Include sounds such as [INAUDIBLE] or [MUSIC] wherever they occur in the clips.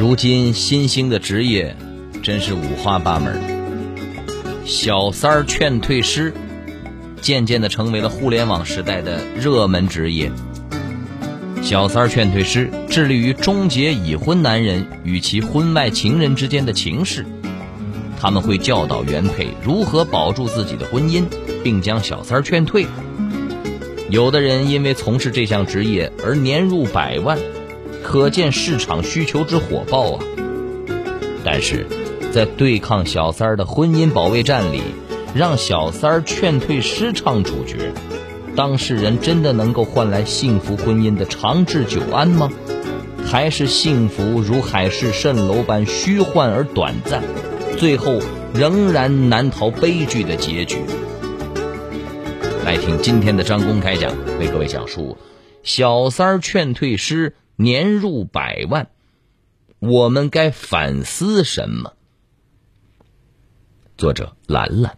如今新兴的职业真是五花八门，小三儿劝退师渐渐的成为了互联网时代的热门职业。小三儿劝退师致力于终结已婚男人与其婚外情人之间的情事，他们会教导原配如何保住自己的婚姻，并将小三儿劝退。有的人因为从事这项职业而年入百万。可见市场需求之火爆啊！但是，在对抗小三儿的婚姻保卫战里，让小三儿劝退师唱主角，当事人真的能够换来幸福婚姻的长治久安吗？还是幸福如海市蜃楼般虚幻而短暂，最后仍然难逃悲剧的结局？来听今天的张公开讲，为各位讲述小三儿劝退师。年入百万，我们该反思什么？作者兰兰，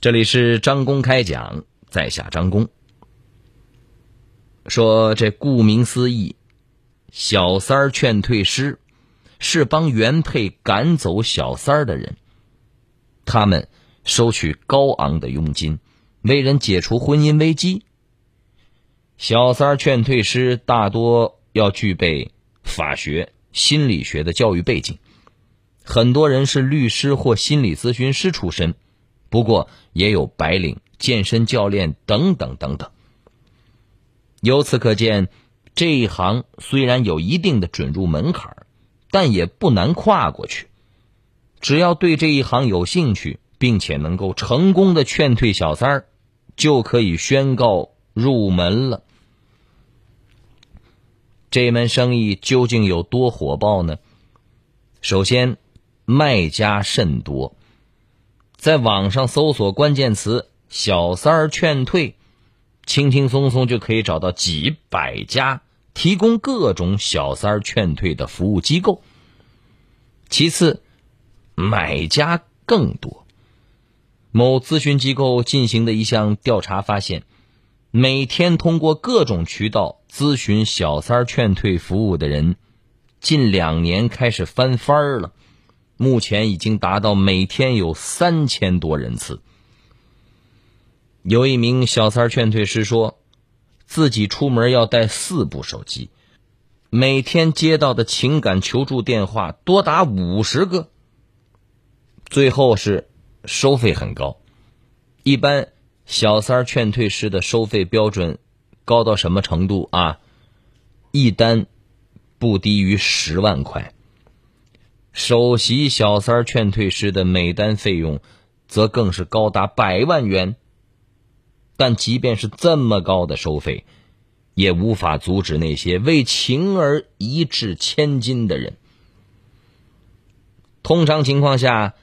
这里是张公开讲，在下张公。说这顾名思义，小三儿劝退师是帮原配赶走小三儿的人，他们收取高昂的佣金，为人解除婚姻危机。小三儿劝退师大多要具备法学、心理学的教育背景，很多人是律师或心理咨询师出身，不过也有白领、健身教练等等等等。由此可见，这一行虽然有一定的准入门槛，但也不难跨过去。只要对这一行有兴趣，并且能够成功的劝退小三儿，就可以宣告入门了。这门生意究竟有多火爆呢？首先，卖家甚多，在网上搜索关键词“小三儿劝退”，轻轻松松就可以找到几百家提供各种小三儿劝退的服务机构。其次，买家更多。某咨询机构进行的一项调查发现。每天通过各种渠道咨询小三劝退服务的人，近两年开始翻番了，目前已经达到每天有三千多人次。有一名小三劝退师说，自己出门要带四部手机，每天接到的情感求助电话多达五十个。最后是收费很高，一般。小三儿劝退师的收费标准高到什么程度啊？一单不低于十万块。首席小三儿劝退师的每单费用则更是高达百万元。但即便是这么高的收费，也无法阻止那些为情而一掷千金的人。通常情况下，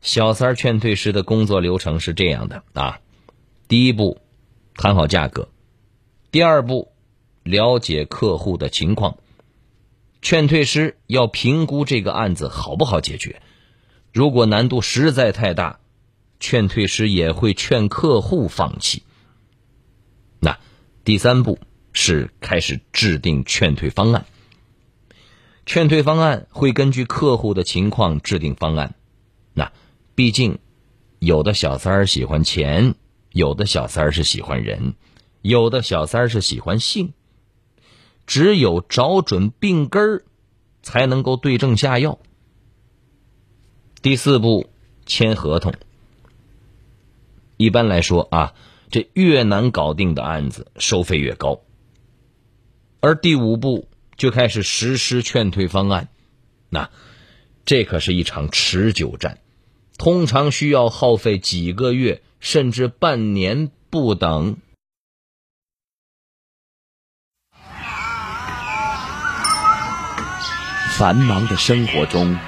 小三儿劝退师的工作流程是这样的啊。第一步，谈好价格；第二步，了解客户的情况。劝退师要评估这个案子好不好解决。如果难度实在太大，劝退师也会劝客户放弃。那第三步是开始制定劝退方案。劝退方案会根据客户的情况制定方案。那毕竟，有的小三儿喜欢钱。有的小三是喜欢人，有的小三是喜欢性。只有找准病根儿，才能够对症下药。第四步，签合同。一般来说啊，这越难搞定的案子，收费越高。而第五步就开始实施劝退方案，那这可是一场持久战，通常需要耗费几个月。甚至半年不等。繁忙的生活中，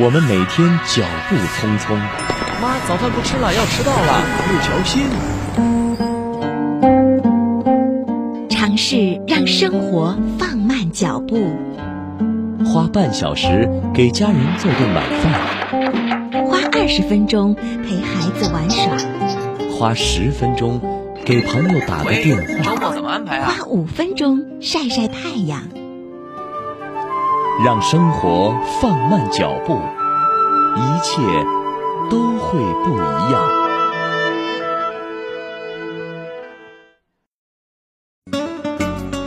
我们每天脚步匆匆。妈，早饭不吃了，要迟到了。六条心。尝试让生活放慢脚步，花半小时给家人做顿晚饭，花二十分钟陪孩子玩耍。花十分钟给朋友打个电话，周末怎么安排啊？花五分钟晒晒太阳，让生活放慢脚步，一切都会不一样。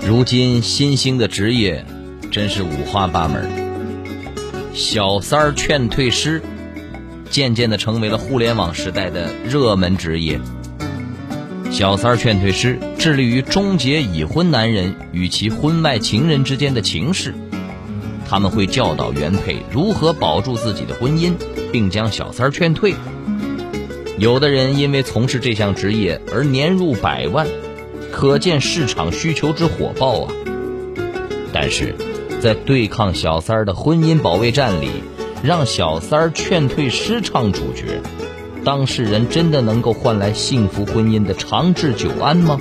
如今新兴的职业真是五花八门，小三儿劝退师渐渐的成为了互联网时代的热门职业。小三儿劝退师致力于终结已婚男人与其婚外情人之间的情事，他们会教导原配如何保住自己的婚姻，并将小三儿劝退。有的人因为从事这项职业而年入百万。可见市场需求之火爆啊！但是，在对抗小三儿的婚姻保卫战里，让小三儿劝退师唱主角，当事人真的能够换来幸福婚姻的长治久安吗？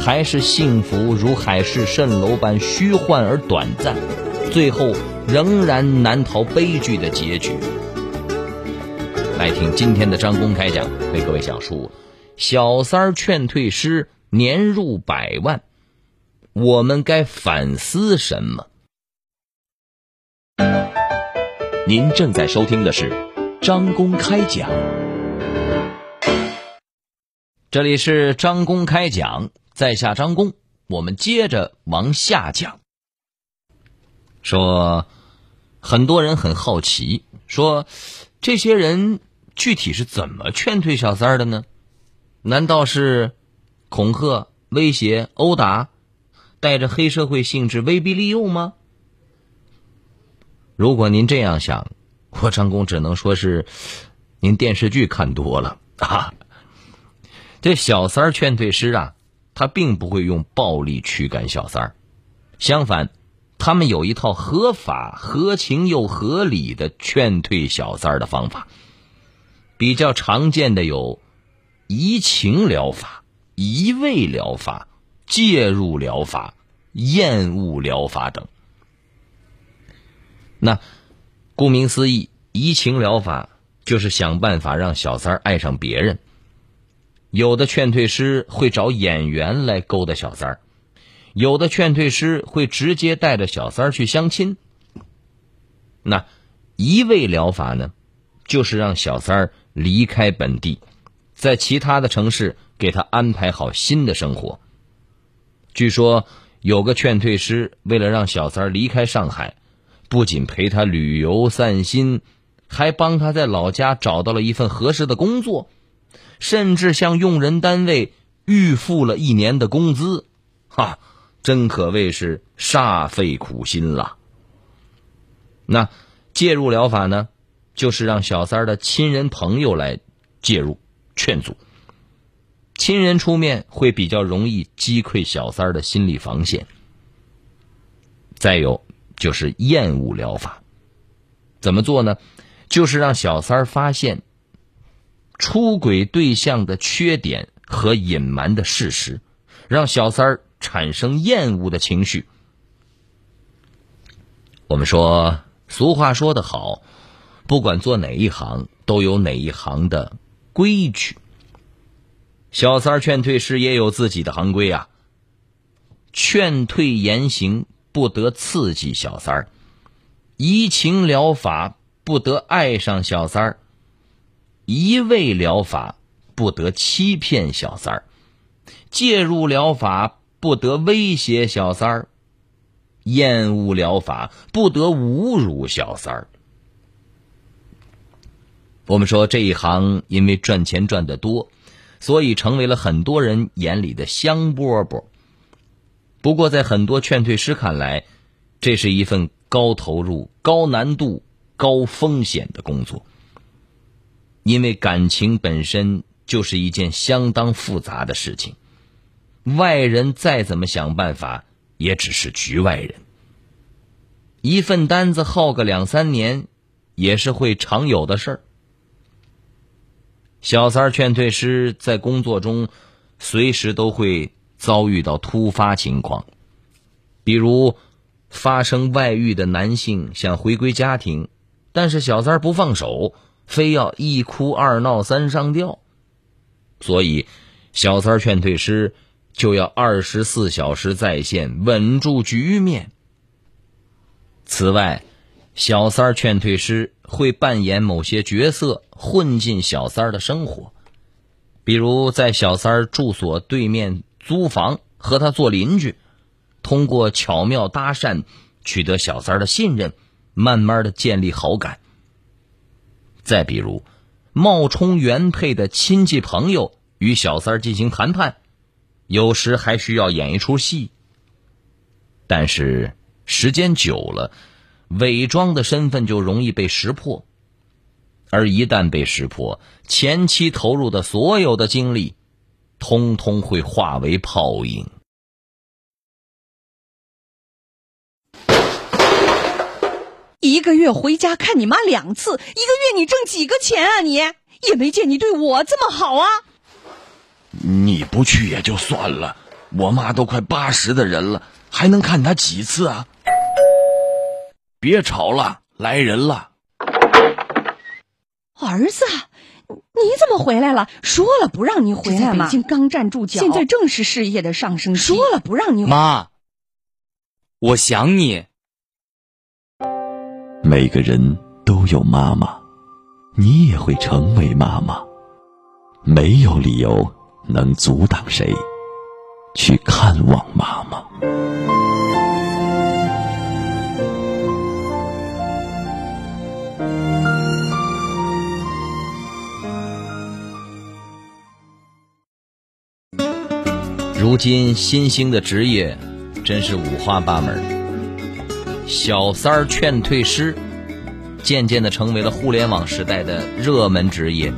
还是幸福如海市蜃楼般虚幻而短暂，最后仍然难逃悲剧的结局？来听今天的张公开讲，为各位讲述小三儿劝退师。年入百万，我们该反思什么？您正在收听的是张公开讲，这里是张公开讲，在下张公，我们接着往下讲。说，很多人很好奇，说这些人具体是怎么劝退小三儿的呢？难道是？恐吓、威胁、殴打，带着黑社会性质威逼利诱吗？如果您这样想，我张工只能说是您电视剧看多了 [LAUGHS] 啊。这小三儿劝退师啊，他并不会用暴力驱赶小三儿，相反，他们有一套合法、合情又合理的劝退小三儿的方法。比较常见的有移情疗法。移位疗法、介入疗法、厌恶疗法等。那顾名思义，移情疗法就是想办法让小三儿爱上别人。有的劝退师会找演员来勾搭小三儿，有的劝退师会直接带着小三儿去相亲。那移位疗法呢，就是让小三儿离开本地，在其他的城市。给他安排好新的生活。据说有个劝退师，为了让小三儿离开上海，不仅陪他旅游散心，还帮他在老家找到了一份合适的工作，甚至向用人单位预付了一年的工资。哈，真可谓是煞费苦心了。那介入疗法呢，就是让小三儿的亲人朋友来介入劝阻。亲人出面会比较容易击溃小三儿的心理防线。再有就是厌恶疗法，怎么做呢？就是让小三儿发现出轨对象的缺点和隐瞒的事实，让小三儿产生厌恶的情绪。我们说，俗话说得好，不管做哪一行，都有哪一行的规矩。小三儿劝退时也有自己的行规啊。劝退言行不得刺激小三儿，移情疗法不得爱上小三儿，移位疗法不得欺骗小三儿，介入疗法不得威胁小三儿，厌恶疗法不得侮辱小三儿。我们说这一行因为赚钱赚得多。所以成为了很多人眼里的香饽饽。不过，在很多劝退师看来，这是一份高投入、高难度、高风险的工作。因为感情本身就是一件相当复杂的事情，外人再怎么想办法，也只是局外人。一份单子耗个两三年，也是会常有的事儿。小三劝退师在工作中，随时都会遭遇到突发情况，比如发生外遇的男性想回归家庭，但是小三不放手，非要一哭二闹三上吊，所以小三劝退师就要二十四小时在线，稳住局面。此外，小三劝退师会扮演某些角色，混进小三的生活，比如在小三住所对面租房，和他做邻居，通过巧妙搭讪取得小三的信任，慢慢的建立好感。再比如，冒充原配的亲戚朋友与小三进行谈判，有时还需要演一出戏。但是时间久了，伪装的身份就容易被识破，而一旦被识破，前期投入的所有的精力，通通会化为泡影。一个月回家看你妈两次，一个月你挣几个钱啊你？也没见你对我这么好啊！你不去也就算了，我妈都快八十的人了，还能看她几次啊？别吵了，来人了！儿子，你怎么回来了？说了不让你回来吗？北京刚站住脚，现在正是事业的上升期。说了不让你妈，我想你。每个人都有妈妈，你也会成为妈妈。没有理由能阻挡谁去看望妈妈。如今新兴的职业真是五花八门，小三儿劝退师渐渐的成为了互联网时代的热门职业。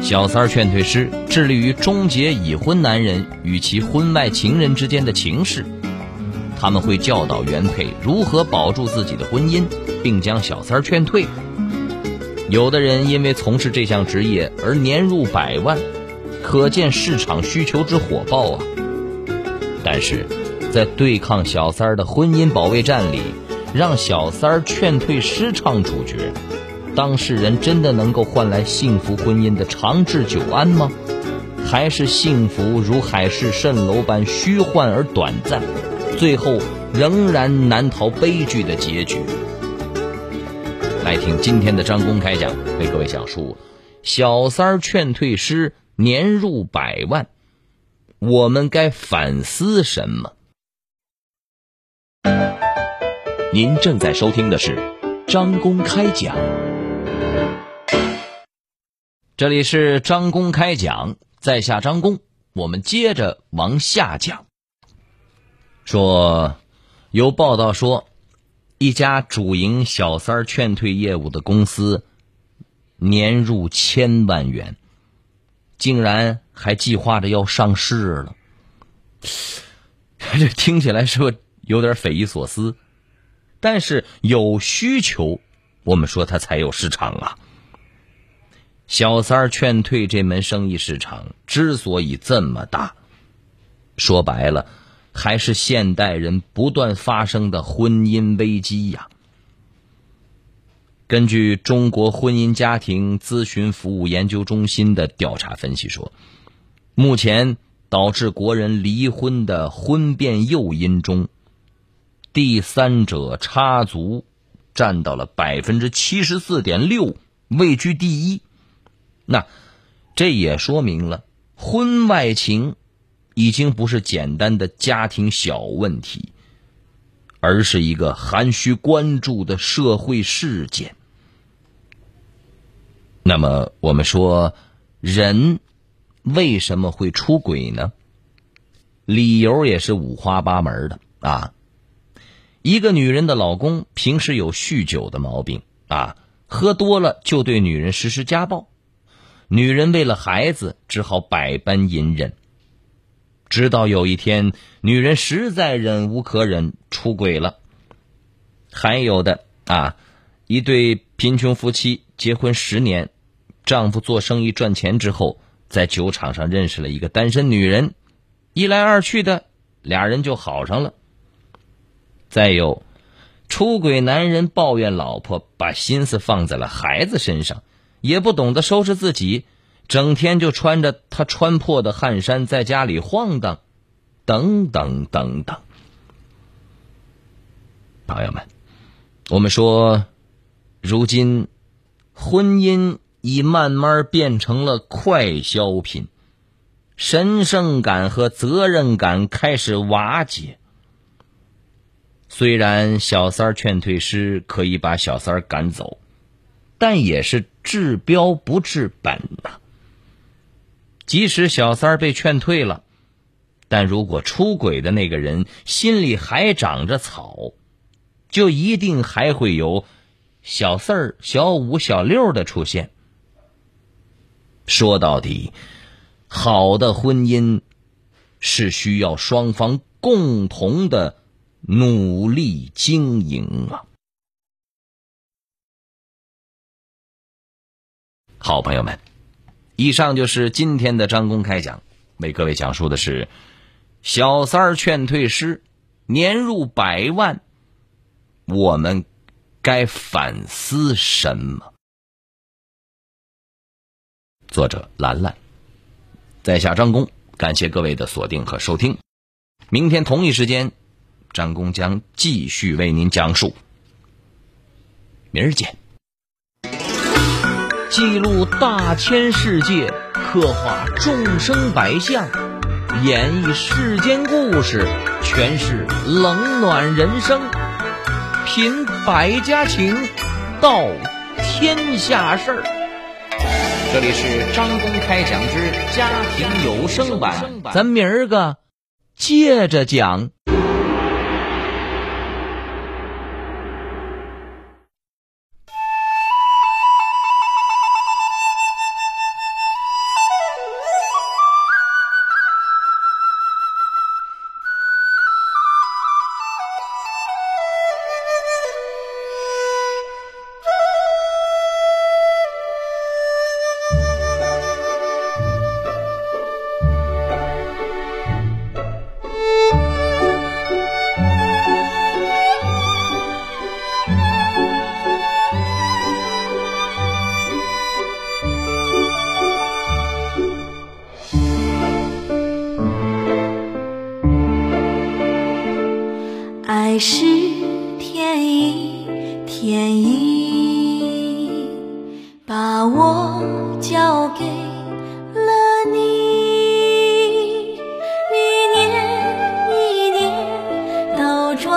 小三儿劝退师致力于终结已婚男人与其婚外情人之间的情事，他们会教导原配如何保住自己的婚姻，并将小三儿劝退。有的人因为从事这项职业而年入百万。可见市场需求之火爆啊！但是，在对抗小三儿的婚姻保卫战里，让小三儿劝退师唱主角，当事人真的能够换来幸福婚姻的长治久安吗？还是幸福如海市蜃楼般虚幻而短暂，最后仍然难逃悲剧的结局？来听今天的张公开讲，为各位讲述小三儿劝退师。年入百万，我们该反思什么？您正在收听的是张公开讲，这里是张公开讲，在下张公，我们接着往下讲。说有报道说，一家主营小三劝退业务的公司，年入千万元。竟然还计划着要上市了，[LAUGHS] 这听起来是不是有点匪夷所思？但是有需求，我们说它才有市场啊。小三儿劝退这门生意市场之所以这么大，说白了，还是现代人不断发生的婚姻危机呀。根据中国婚姻家庭咨询服务研究中心的调查分析说，目前导致国人离婚的婚变诱因中，第三者插足占到了百分之七十四点六，位居第一。那这也说明了婚外情已经不是简单的家庭小问题，而是一个含需关注的社会事件。那么我们说，人为什么会出轨呢？理由也是五花八门的啊。一个女人的老公平时有酗酒的毛病啊，喝多了就对女人实施家暴，女人为了孩子只好百般隐忍，直到有一天，女人实在忍无可忍，出轨了。还有的啊，一对贫穷夫妻结婚十年。丈夫做生意赚钱之后，在酒场上认识了一个单身女人，一来二去的，俩人就好上了。再有，出轨男人抱怨老婆把心思放在了孩子身上，也不懂得收拾自己，整天就穿着他穿破的汗衫在家里晃荡，等等等等。朋友们，我们说，如今婚姻已慢慢变成了快消品，神圣感和责任感开始瓦解。虽然小三儿劝退师可以把小三儿赶走，但也是治标不治本呐。即使小三儿被劝退了，但如果出轨的那个人心里还长着草，就一定还会有小四儿、小五、小六的出现。说到底，好的婚姻是需要双方共同的努力经营啊！好朋友们。以上就是今天的张公开讲，为各位讲述的是小三儿劝退师年入百万，我们该反思什么？作者兰兰，在下张工，感谢各位的锁定和收听。明天同一时间，张工将继续为您讲述。明儿见。记录大千世界，刻画众生百相，演绎世间故事，诠释冷暖人生，品百家情，道天下事儿。这里是张公开讲之家庭有声版，咱明儿个接着讲。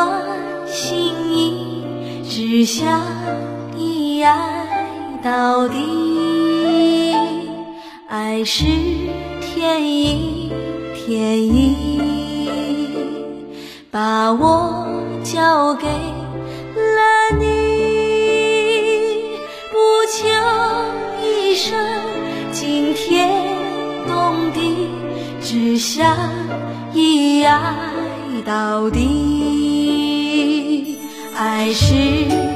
我心意，只想一爱到底。爱是天意，天意把我交给了你，不求一生惊天动地，只想一爱到底。爱是